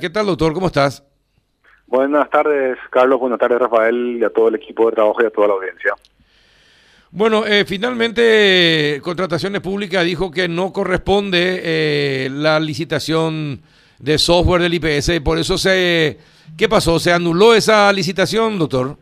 ¿Qué tal, doctor? ¿Cómo estás? Buenas tardes, Carlos. Buenas tardes, Rafael, y a todo el equipo de trabajo y a toda la audiencia. Bueno, eh, finalmente Contrataciones Públicas dijo que no corresponde eh, la licitación de software del IPS. Por eso se... ¿Qué pasó? ¿Se anuló esa licitación, doctor?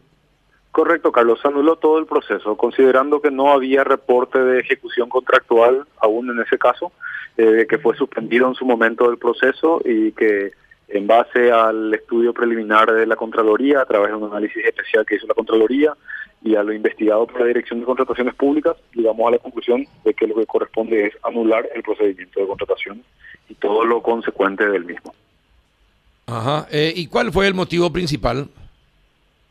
Correcto, Carlos. Se anuló todo el proceso, considerando que no había reporte de ejecución contractual aún en ese caso, eh, que fue suspendido en su momento del proceso y que en base al estudio preliminar de la Contraloría, a través de un análisis especial que hizo la Contraloría y a lo investigado por la Dirección de Contrataciones Públicas, llegamos a la conclusión de que lo que corresponde es anular el procedimiento de contratación y todo lo consecuente del mismo. Ajá. Eh, ¿Y cuál fue el motivo principal?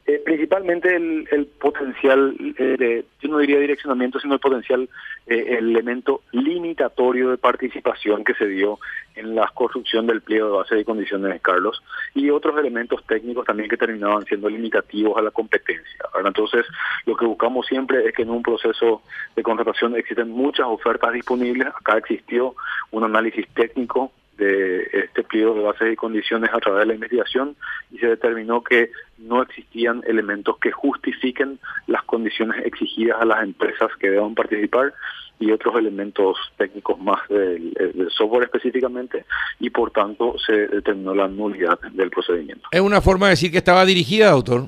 Eh, principalmente el, potencial, eh, yo no diría direccionamiento, sino el potencial eh, elemento limitatorio de participación que se dio en la construcción del pliego de base de condiciones, Carlos, y otros elementos técnicos también que terminaban siendo limitativos a la competencia. Entonces, lo que buscamos siempre es que en un proceso de contratación existen muchas ofertas disponibles. Acá existió un análisis técnico de este pliego de bases y condiciones a través de la investigación y se determinó que no existían elementos que justifiquen las condiciones exigidas a las empresas que deban participar y otros elementos técnicos más del, software específicamente y por tanto se determinó la nulidad del procedimiento. ¿Es una forma de decir que estaba dirigida, doctor?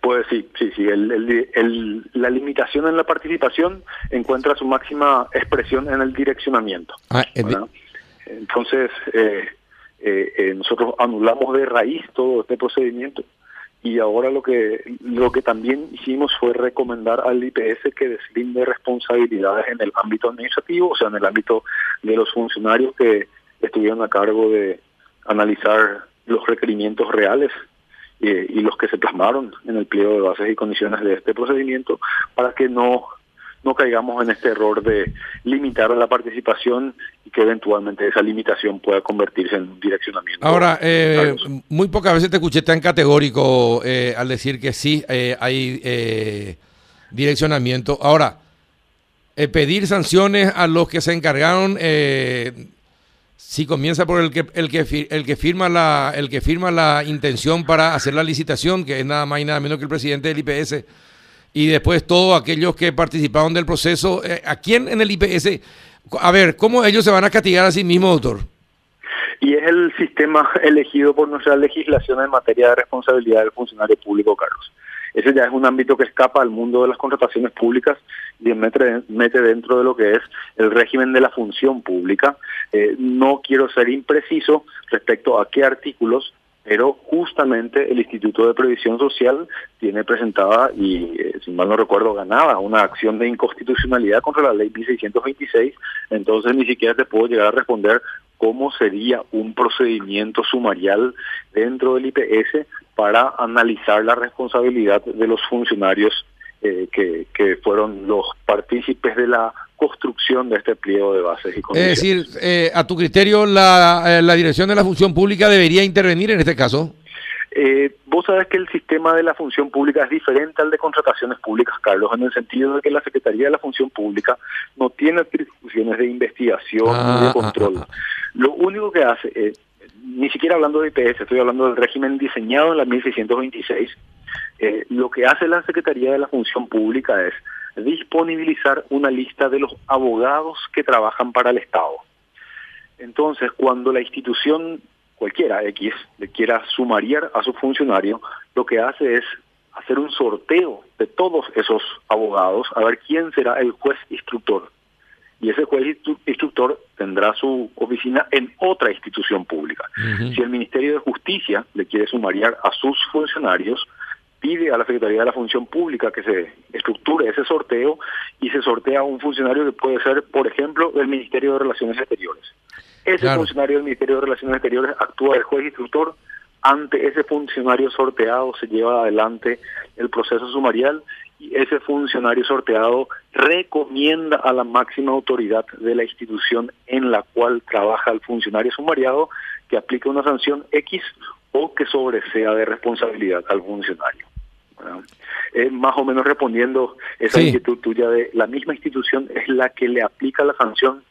Pues sí, sí, sí. la limitación en la participación encuentra su máxima expresión en el direccionamiento. Ah, entonces, eh, eh, eh, nosotros anulamos de raíz todo este procedimiento y ahora lo que lo que también hicimos fue recomendar al IPS que deslinde responsabilidades en el ámbito administrativo, o sea, en el ámbito de los funcionarios que estuvieron a cargo de analizar los requerimientos reales y los que se plasmaron en el pliego de bases y condiciones de este procedimiento para que no no caigamos en este error de limitar la participación y que eventualmente esa limitación pueda convertirse en un direccionamiento. Ahora, eh, muy pocas veces te escuché tan categórico eh, al decir que sí eh, hay direccionamiento. Ahora, pedir sanciones a los que se encargaron, si comienza por el que el que el que firma la el que firma la intención para hacer la licitación, que es nada más y nada menos que el presidente del IPS y después todos aquellos que participaron del proceso. Eh, ¿A quién en el IPS? A ver, ¿cómo ellos se van a castigar a sí mismos, doctor? Y es el sistema elegido por nuestra legislación en materia de responsabilidad del funcionario público, Carlos. Ese ya es un ámbito que escapa al mundo de las contrataciones públicas y mete, mete dentro de lo que es el régimen de la función pública. Eh, no quiero ser impreciso respecto a qué artículos pero justamente el Instituto de Previsión Social tiene presentada y, eh, si mal no recuerdo, ganada una acción de inconstitucionalidad contra la ley 1626, entonces ni siquiera te puedo llegar a responder cómo sería un procedimiento sumarial dentro del IPS para analizar la responsabilidad de los funcionarios eh, que, que fueron los partícipes de la construcción de este pliego de bases y condiciones. Es decir, eh, a tu criterio, la, eh, la Dirección de la Función Pública debería intervenir en este caso. Eh, vos sabés que el sistema de la función pública es diferente al de contrataciones públicas, Carlos, en el sentido de que la Secretaría de la Función Pública no tiene atribuciones de investigación ni de ah, control. Ah, ah, Lo único que hace, eh, ni siquiera hablando de IPS, estoy hablando del régimen diseñado en la 1626, eh, lo que hace la Secretaría de la Función Pública es disponibilizar una lista de los abogados que trabajan para el Estado. Entonces, cuando la institución cualquiera X le quiera sumariar a su funcionario, lo que hace es hacer un sorteo de todos esos abogados a ver quién será el juez instructor. Y ese juez instructor tendrá su oficina en otra institución pública. Si el Ministerio de Justicia le quiere sumariar a sus funcionarios, pide a la Secretaría de la Función Pública que se estructure ese sorteo y se sortea a un funcionario que puede ser, por ejemplo, del Ministerio de Relaciones Exteriores. Ese funcionario del Ministerio de Relaciones Exteriores actúa el juez instructor. Ante ese funcionario sorteado se lleva adelante el proceso sumarial y ese funcionario sorteado recomienda a la máxima autoridad de la institución en la cual trabaja el funcionario sumariado que aplique una sanción X o que sobresea de responsabilidad al funcionario. Más o menos respondiendo esa inquietud tuya de la misma institución es la que le aplica la sanción,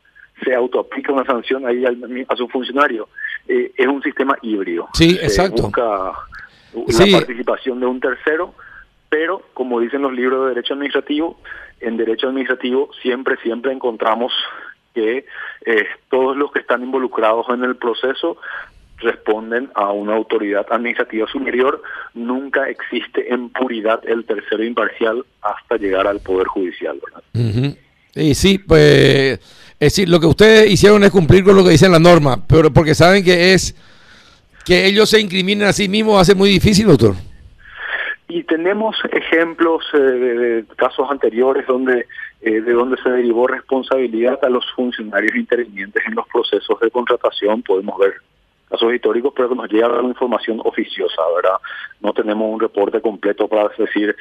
se autoaplica una sanción ahí a su funcionario. eh, es un sistema híbrido. Sí, exacto. busca una participación de un tercero, pero como dicen los libros de derecho administrativo, en derecho administrativo siempre, siempre encontramos que eh, todos los que están involucrados en el proceso responden a una autoridad administrativa superior, nunca existe en puridad el tercero imparcial hasta llegar al Poder Judicial. Y sí, pues, es decir, lo que ustedes hicieron es cumplir con lo que dice la norma, pero porque saben que es que ellos se incriminen a sí mismos hace muy difícil, doctor. Y tenemos ejemplos eh, de, casos anteriores donde eh, de donde se derivó responsabilidad a los funcionarios intervinientes en los procesos de contratación. Podemos ver casos históricos, pero que nos llega la información oficiosa, ¿verdad? No tenemos un reporte completo para decir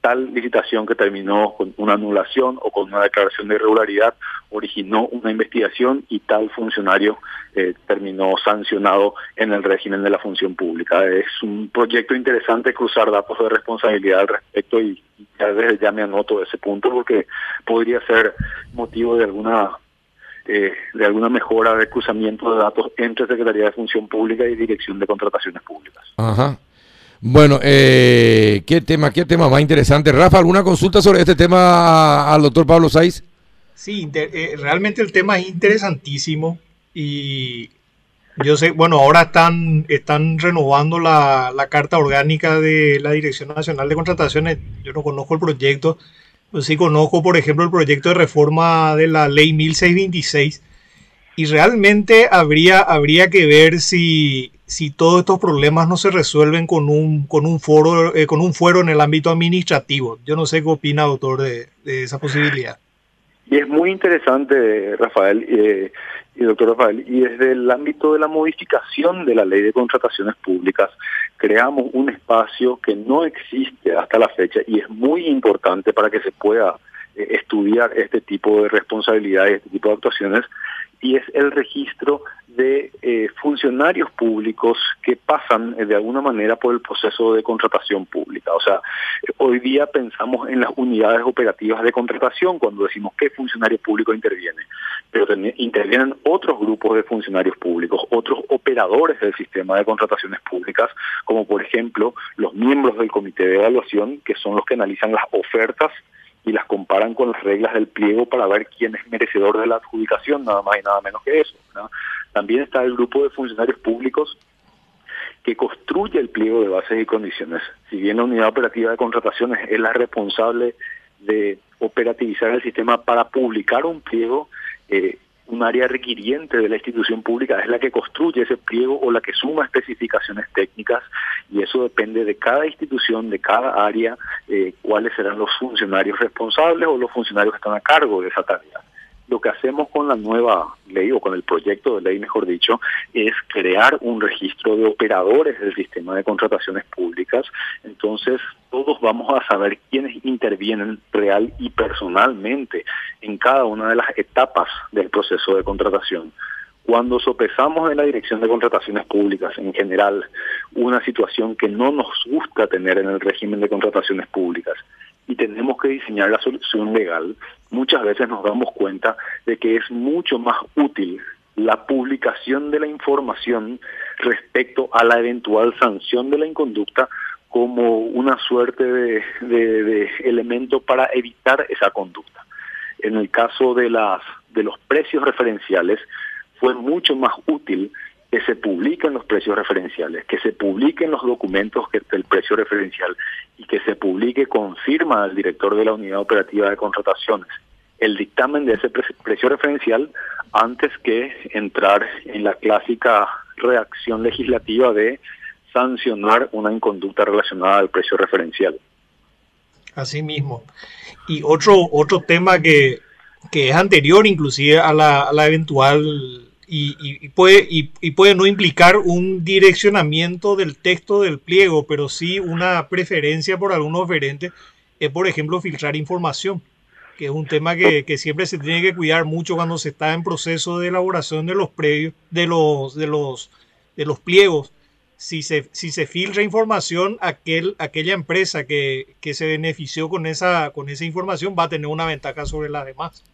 tal licitación que terminó con una anulación o con una declaración de irregularidad originó una investigación y tal funcionario eh, terminó sancionado en el régimen de la función pública. Es un proyecto interesante cruzar datos de responsabilidad al respecto y ya ya me anoto ese punto porque podría ser motivo de alguna eh, de alguna mejora de cruzamiento de datos entre Secretaría de Función Pública y Dirección de Contrataciones Públicas. Ajá. Bueno, eh, ¿qué tema, qué tema más interesante? Rafa, ¿alguna consulta sobre este tema al doctor Pablo Saiz? Sí, eh, realmente el tema es interesantísimo y yo sé, bueno, ahora están, están renovando la, la, carta orgánica de la Dirección Nacional de Contrataciones. Yo no conozco el proyecto, pero sí conozco, por ejemplo, el proyecto de reforma de la ley 1626 y realmente habría, habría que ver si, si todos estos problemas no se resuelven con un, con un foro, eh, con un fuero en el ámbito administrativo. Yo no sé qué opina, doctor, de, esa posibilidad. Y es muy interesante, Rafael, eh, y doctor Rafael, y desde el ámbito de la modificación de la ley de contrataciones públicas, creamos un espacio que no existe hasta la fecha y es muy importante para que se pueda eh, estudiar este tipo de responsabilidades, este tipo de actuaciones, y es el registro de eh, funcionarios públicos que pasan eh, de alguna manera por el proceso de contratación pública. O sea, hoy día pensamos en las unidades operativas de contratación cuando decimos qué funcionario público interviene, pero intervienen otros grupos de funcionarios públicos, otros operadores del sistema de contrataciones públicas, como por ejemplo los miembros del comité de evaluación, que son los que analizan las ofertas y las comparan con las reglas del pliego para ver quién es merecedor de la adjudicación, nada más y nada menos que eso. También está el grupo de funcionarios públicos que construye el pliego de bases y condiciones. Si bien la unidad operativa de contrataciones es la responsable de operativizar el sistema para publicar un pliego, eh, un área requiriente de la institución pública es la que construye ese pliego o la que suma especificaciones técnicas y eso depende de cada institución, de cada área, eh, cuáles serán los funcionarios responsables o los funcionarios que están a cargo de esa tarea lo que hacemos con la nueva ley o con el proyecto de ley, mejor dicho, es crear un registro de operadores del sistema de contrataciones públicas. Entonces, todos vamos a saber quiénes intervienen real y personalmente en cada una de las etapas del proceso de contratación. Cuando sopesamos en la Dirección de Contrataciones Públicas en general una situación que no nos gusta tener en el régimen de contrataciones públicas, y tenemos que diseñar la solución legal, muchas veces nos damos cuenta de que es mucho más útil la publicación de la información respecto a la eventual sanción de la inconducta como una suerte de, elemento para evitar esa conducta. En el caso de las de los precios referenciales fue mucho más útil que se publiquen los precios referenciales, que se publiquen los documentos que, del precio referencial y que se publique con firma al director de la unidad operativa de contrataciones el dictamen de ese precio referencial antes que entrar en la clásica reacción legislativa de sancionar una inconducta relacionada al precio referencial. Así mismo. Y otro, otro tema que, que es anterior inclusive a la, a la eventual y, puede, y, puede no implicar un direccionamiento del texto del pliego, pero sí una preferencia por algunos oferentes, es por ejemplo filtrar información, que es un tema que, siempre se tiene que cuidar mucho cuando se está en proceso de elaboración de los previos, de los, de los, de los pliegos. Si se, si se filtra información, aquel, aquella empresa que, que se benefició con esa, con esa información va a tener una ventaja sobre las demás.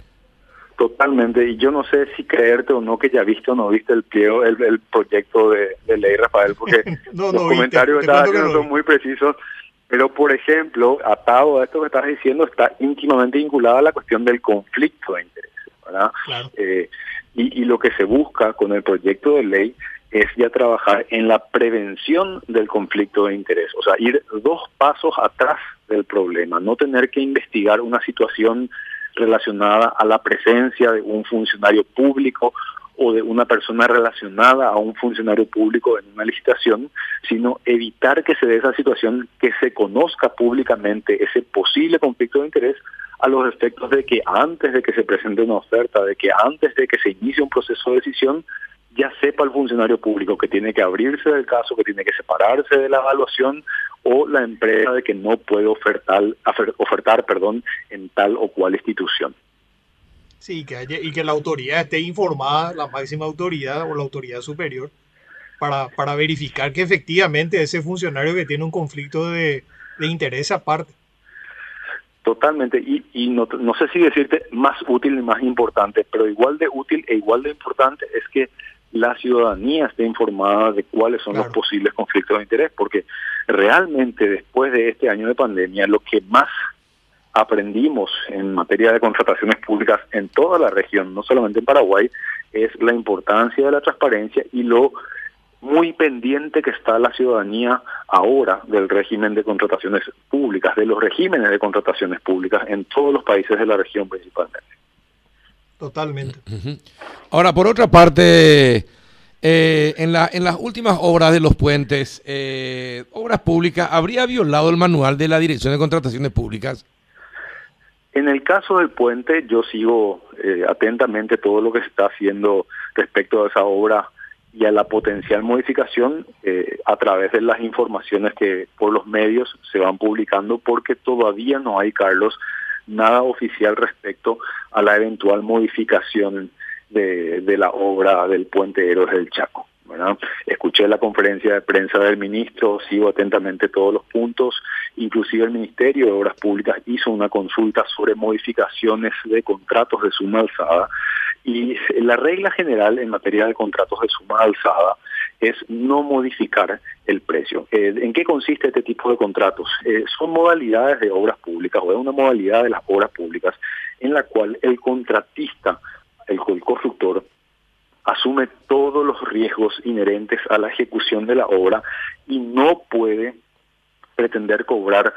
Totalmente, y yo no sé si creerte o no que ya viste o no viste el pliego, el, proyecto de, ley, Rafael, porque los comentarios están son muy precisos, pero por ejemplo, atado a esto que estás diciendo, está íntimamente vinculada a la cuestión del conflicto de intereses, ¿verdad? Eh, y, y lo que se busca con el proyecto de ley es ya trabajar en la prevención del conflicto de interés, o sea, ir dos pasos atrás del problema, no tener que investigar una situación relacionada a la presencia de un funcionario público o de una persona relacionada a un funcionario público en una licitación, sino evitar que se dé esa situación, que se conozca públicamente ese posible conflicto de interés a los efectos de que antes de que se presente una oferta, de que antes de que se inicie un proceso de decisión, ya sepa el funcionario público que tiene que abrirse del caso, que tiene que separarse de la evaluación o la empresa de que no puede ofertar, ofertar perdón, en tal o cual institución. Sí, que y que la autoridad esté informada, la máxima autoridad o la autoridad superior, para, para verificar que efectivamente ese funcionario que tiene un conflicto de, de interés aparte. Totalmente, y, y no, no sé si decirte más útil y más importante, pero igual de útil e igual de importante es que la ciudadanía esté informada de cuáles son los posibles conflictos de interés, porque realmente después de este año de pandemia lo que más aprendimos en materia de contrataciones públicas en toda la región, no solamente en Paraguay, es la importancia de la transparencia y lo muy pendiente que está la ciudadanía ahora del régimen de contrataciones públicas, de los regímenes de contrataciones públicas en todos los países de la región principalmente. Totalmente. Ahora, por otra parte, eh, en, la, en las últimas obras de los puentes, eh, obras públicas, ¿habría violado el manual de la Dirección de Contrataciones Públicas? En el caso del puente, yo sigo eh, atentamente todo lo que se está haciendo respecto a esa obra y a la potencial modificación a través de las informaciones que por los medios se van publicando, porque todavía no hay, Carlos, nada oficial respecto a la eventual modificación de, de la obra del puente Héroes del Chaco. Escuché la conferencia de prensa del ministro, sigo atentamente todos los puntos, inclusive el Ministerio de Obras Públicas hizo una consulta sobre modificaciones de contratos de suma alzada y la regla general en materia de contratos de suma alzada es no modificar el precio. Eh, ¿En qué consiste este tipo de contratos? Eh, son modalidades de obras públicas o es una modalidad de las obras públicas en la cual el contratista, el, constructor, asume todos los riesgos inherentes a la ejecución de la obra y no puede pretender cobrar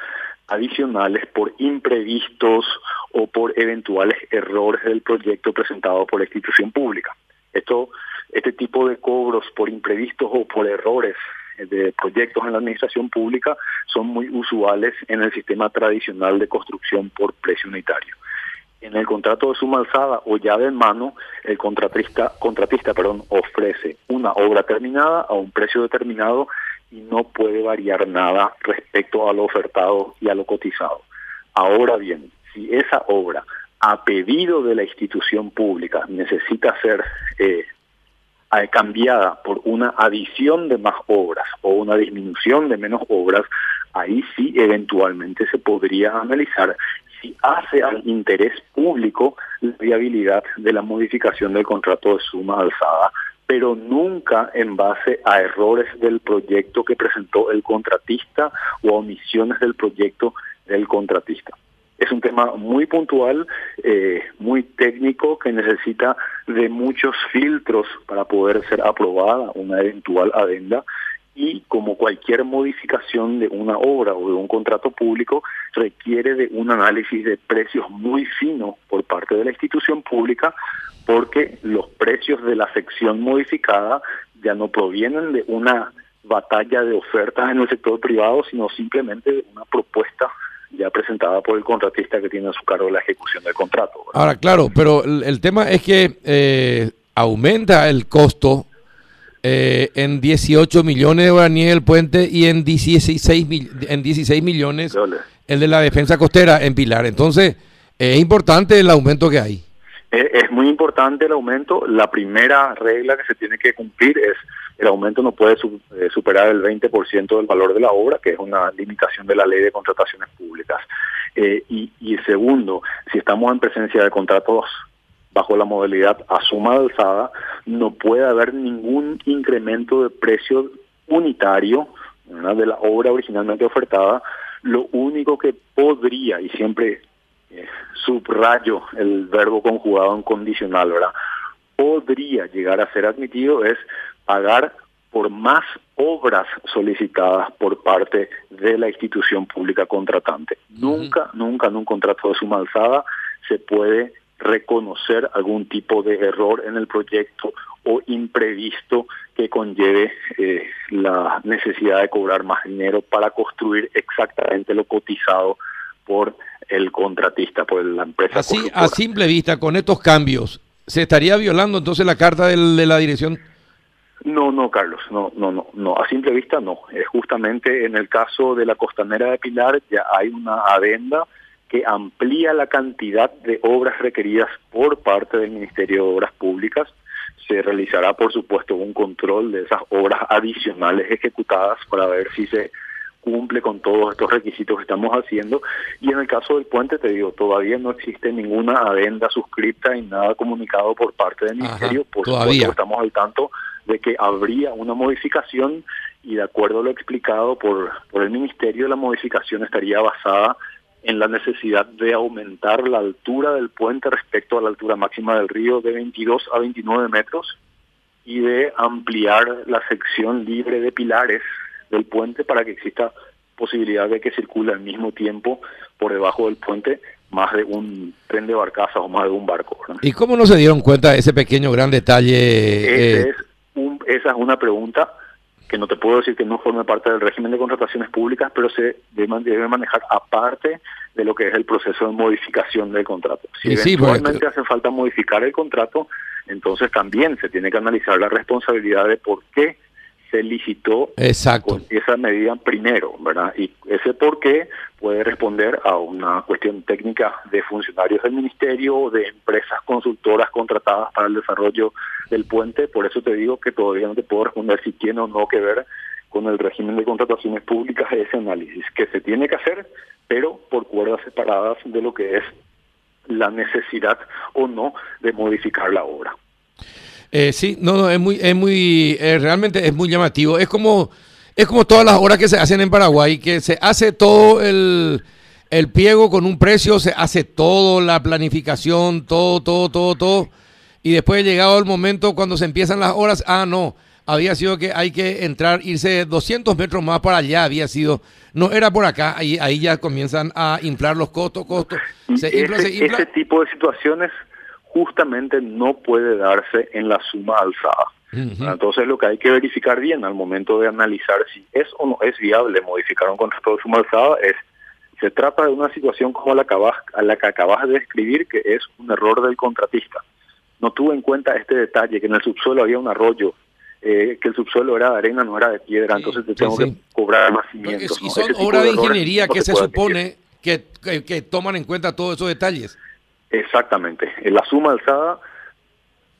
adicionales por imprevistos o por eventuales errores del proyecto presentado por la institución pública. Esto este tipo de cobros por imprevistos o por errores de proyectos en la administración pública son muy usuales en el sistema tradicional de construcción por precio unitario. En el contrato de suma alzada o llave en mano, el contratista, contratista perdón, ofrece una obra terminada a un precio determinado y no puede variar nada respecto a lo ofertado y a lo cotizado. Ahora bien, si esa obra a pedido de la institución pública necesita ser eh, cambiada por una adición de más obras o una disminución de menos obras, ahí sí eventualmente se podría analizar si hace al interés público la viabilidad de la modificación del contrato de suma alzada, pero nunca en base a errores del proyecto que presentó el contratista o omisiones del proyecto del contratista. Es un tema muy puntual, eh, muy técnico, que necesita de muchos filtros para poder ser aprobada una eventual adenda y como cualquier modificación de una obra o de un contrato público requiere de un análisis de precios muy fino por parte de la institución pública porque los precios de la sección modificada ya no provienen de una batalla de ofertas en el sector privado, sino simplemente de una propuesta ya presentada por el contratista que tiene a su cargo la ejecución del contrato. Ahora, claro, pero el, tema es que eh, aumenta el costo eh, en 18 millones de guaraníes el puente y en 16, en 16 millones el de la defensa costera en Pilar. Entonces, es importante el aumento que hay. Es, muy importante el aumento. La primera regla que se tiene que cumplir es el aumento no puede eh, superar el 20% del valor de la obra, que es una limitación de la ley de contrataciones públicas. Eh, y, y segundo, si estamos en presencia de contratos bajo la modalidad a suma alzada, no puede haber ningún incremento de precio unitario de la obra originalmente ofertada. Lo único que podría, y siempre eh, subrayo el verbo conjugado en condicional, ¿verdad? Podría llegar a ser admitido es pagar por más obras solicitadas por parte de la institución pública contratante. Nunca, nunca en un contrato de suma alzada se puede reconocer algún tipo de error en el proyecto o imprevisto que conlleve eh, la necesidad de cobrar más dinero para construir exactamente lo cotizado por el contratista, por la empresa. Así, a simple vista, con estos cambios, ¿se estaría violando entonces la carta de la dirección? No, no, Carlos, no, no, no, no, a simple vista no. Es justamente en el caso de la costanera de Pilar ya hay una adenda que amplía la cantidad de obras requeridas por parte del Ministerio de Obras Públicas. Se realizará, por supuesto, un control de esas obras adicionales ejecutadas para ver si se cumple con todos estos requisitos que estamos haciendo. Y en el caso del puente, te digo, todavía no existe ninguna adenda suscripta y nada comunicado por parte del Ministerio. por supuesto, estamos al tanto de que habría una modificación y de acuerdo a lo explicado por, por el Ministerio, la modificación estaría basada en la necesidad de aumentar la altura del puente respecto a la altura máxima del río de 22 a 29 metros y de ampliar la sección libre de pilares del puente para que exista posibilidad de que circule al mismo tiempo por debajo del puente más de un tren de barcaza o más de un barco. ¿Y cómo no se dieron cuenta de ese pequeño gran detalle? Eh? esa es una pregunta que no te puedo decir que no forme parte del régimen de contrataciones públicas, pero se debe manejar aparte de lo que es el proceso de modificación del contrato. Si eventualmente hace falta modificar el contrato, entonces también se tiene que analizar la responsabilidad de por qué se licitó Exacto. esa medida primero, ¿verdad? Y ese por qué puede responder a una cuestión técnica de funcionarios del ministerio o de empresas consultoras contratadas para el desarrollo del puente. Por eso te digo que todavía no te puedo responder si tiene o no que ver con el régimen de contrataciones públicas ese análisis, que se tiene que hacer, pero por cuerdas separadas de lo que es la necesidad o no de modificar la obra. Eh, sí, no, no, es muy, es muy, eh, realmente es muy llamativo. Es como, es como todas las obras que se hacen en Paraguay, que se hace todo el, el pliego con un precio, se hace todo, la planificación, todo, todo, todo, todo. Y después llegado el momento cuando se empiezan las horas, ah, no, había sido que hay que entrar, irse 200 metros más para allá, había sido, no era por acá, ahí, ahí ya comienzan a inflar los costos, costos. Se ese tipo de situaciones justamente no puede darse en la suma alzada. Entonces lo que hay que verificar bien al momento de analizar si es o no es viable modificar un contrato de suma alzada es, se trata de una situación como la, a la que acabas de describir, que es un error del contratista. No tuvo en cuenta este detalle, que en el subsuelo había un arroyo, eh, que el subsuelo era de arena, no era de piedra, entonces te tengo que cobrar más cimientos. Y son obras de, ingeniería que se, supone que, que toman en cuenta todos esos detalles. Exactamente. En la suma alzada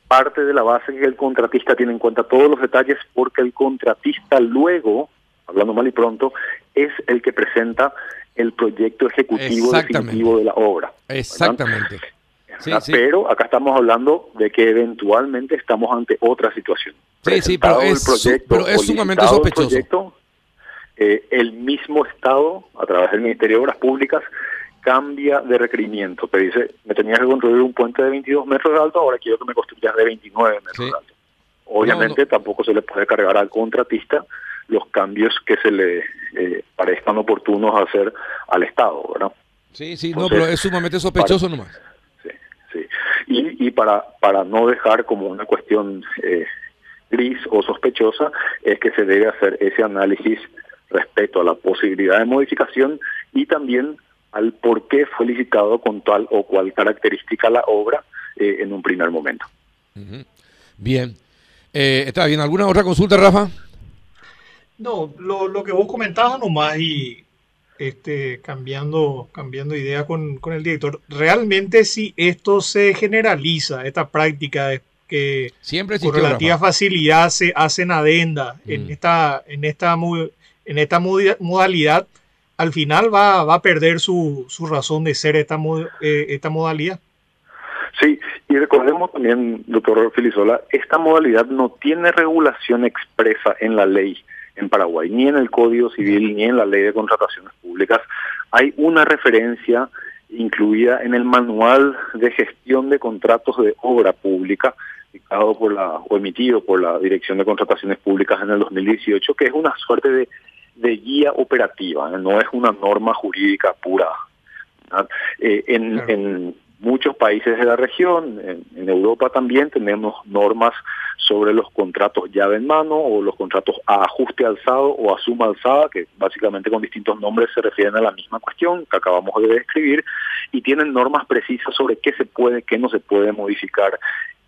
parte de la base que el contratista tiene en cuenta todos los detalles porque el contratista luego, hablando mal y pronto, es el que presenta el proyecto ejecutivo definitivo de la obra. Exactamente. Pero acá estamos hablando de que eventualmente estamos ante otra situación. Sí, sí, pero es, pero es sumamente sospechoso. Proyecto, eh, el mismo Estado, a través del Ministerio de Obras Públicas, cambia de requerimiento. Te dice, me tenías que construir un puente de 22 metros de alto, ahora quiero que me construyas de 29 metros de alto. Obviamente tampoco se le puede cargar al contratista los cambios que se le eh, parezcan oportunos hacer al Estado, ¿verdad? Sí, sí, no, pero es sumamente sospechoso nomás. Sí, sí. Y, y para, para no dejar como una cuestión eh, gris o sospechosa, es que se debe hacer ese análisis respecto a la posibilidad de modificación y también al por qué fue licitado con tal o cual característica la obra eh, en un primer momento. Bien. Eh, ¿Está bien? ¿Alguna otra consulta, Rafa? No, lo, lo que vos comentabas nomás y este, cambiando, cambiando idea con, con, el director, realmente si esto se generaliza, esta práctica de que Siempre con relativa facilidad se hacen adenda en mm. esta, en esta, en esta modalidad, al final va, va a perder su, su razón de ser esta, eh, esta modalidad. Sí, y recordemos también, doctor Filisola, esta modalidad no tiene regulación expresa en la ley en Paraguay, ni en el Código Civil, ni en la Ley de Contrataciones Públicas. Hay una referencia incluida en el Manual de Gestión de Contratos de Obra Pública, dictado por la, o emitido por la Dirección de Contrataciones Públicas en el 2018, que es una suerte de, de guía operativa, no es una norma jurídica pura. Eh, en, en muchos países de la región, en, Europa también tenemos normas sobre los contratos llave en mano o los contratos a ajuste alzado o a suma alzada, que básicamente con distintos nombres se refieren a la misma cuestión que acabamos de describir, y tienen normas precisas sobre qué se puede, qué no se puede modificar,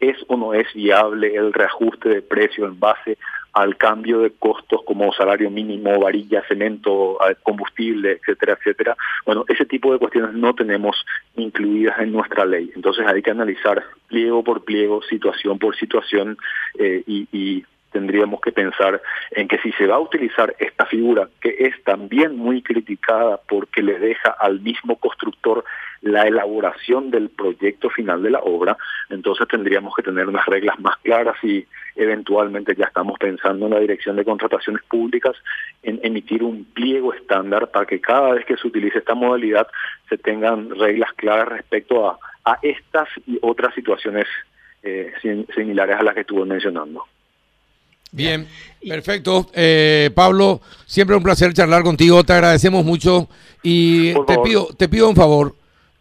es o no es viable el reajuste de precio en base al cambio de costos como salario mínimo, varilla, cemento, combustible, etcétera, etcétera. Bueno, ese tipo de cuestiones no tenemos incluidas en nuestra ley. Entonces hay que analizar pliego por pliego, situación por situación eh, y, y tendríamos que pensar en que si se va a utilizar esta figura, que es también muy criticada porque le deja al mismo constructor la elaboración del proyecto final de la obra, entonces tendríamos que tener unas reglas más claras y eventualmente ya estamos pensando en la Dirección de Contrataciones Públicas en emitir un pliego estándar para que cada vez que se utilice esta modalidad se tengan reglas claras respecto a, a estas y otras situaciones eh, similares a las que estuve mencionando. Bien, perfecto. Eh, Pablo, siempre un placer charlar contigo, te agradecemos mucho y te pido, te pido un favor,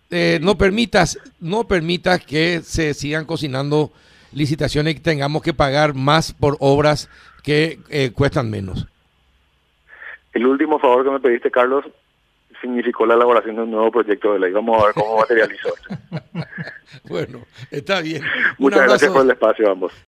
eh, no permitas, no permitas que se sigan cocinando licitaciones y tengamos que pagar más por obras que eh, cuestan menos. El último favor que me pediste, Carlos, significó la elaboración de un nuevo proyecto de ley. Vamos a ver cómo materializó. bueno, está bien. Muchas gracias por el espacio, ambos.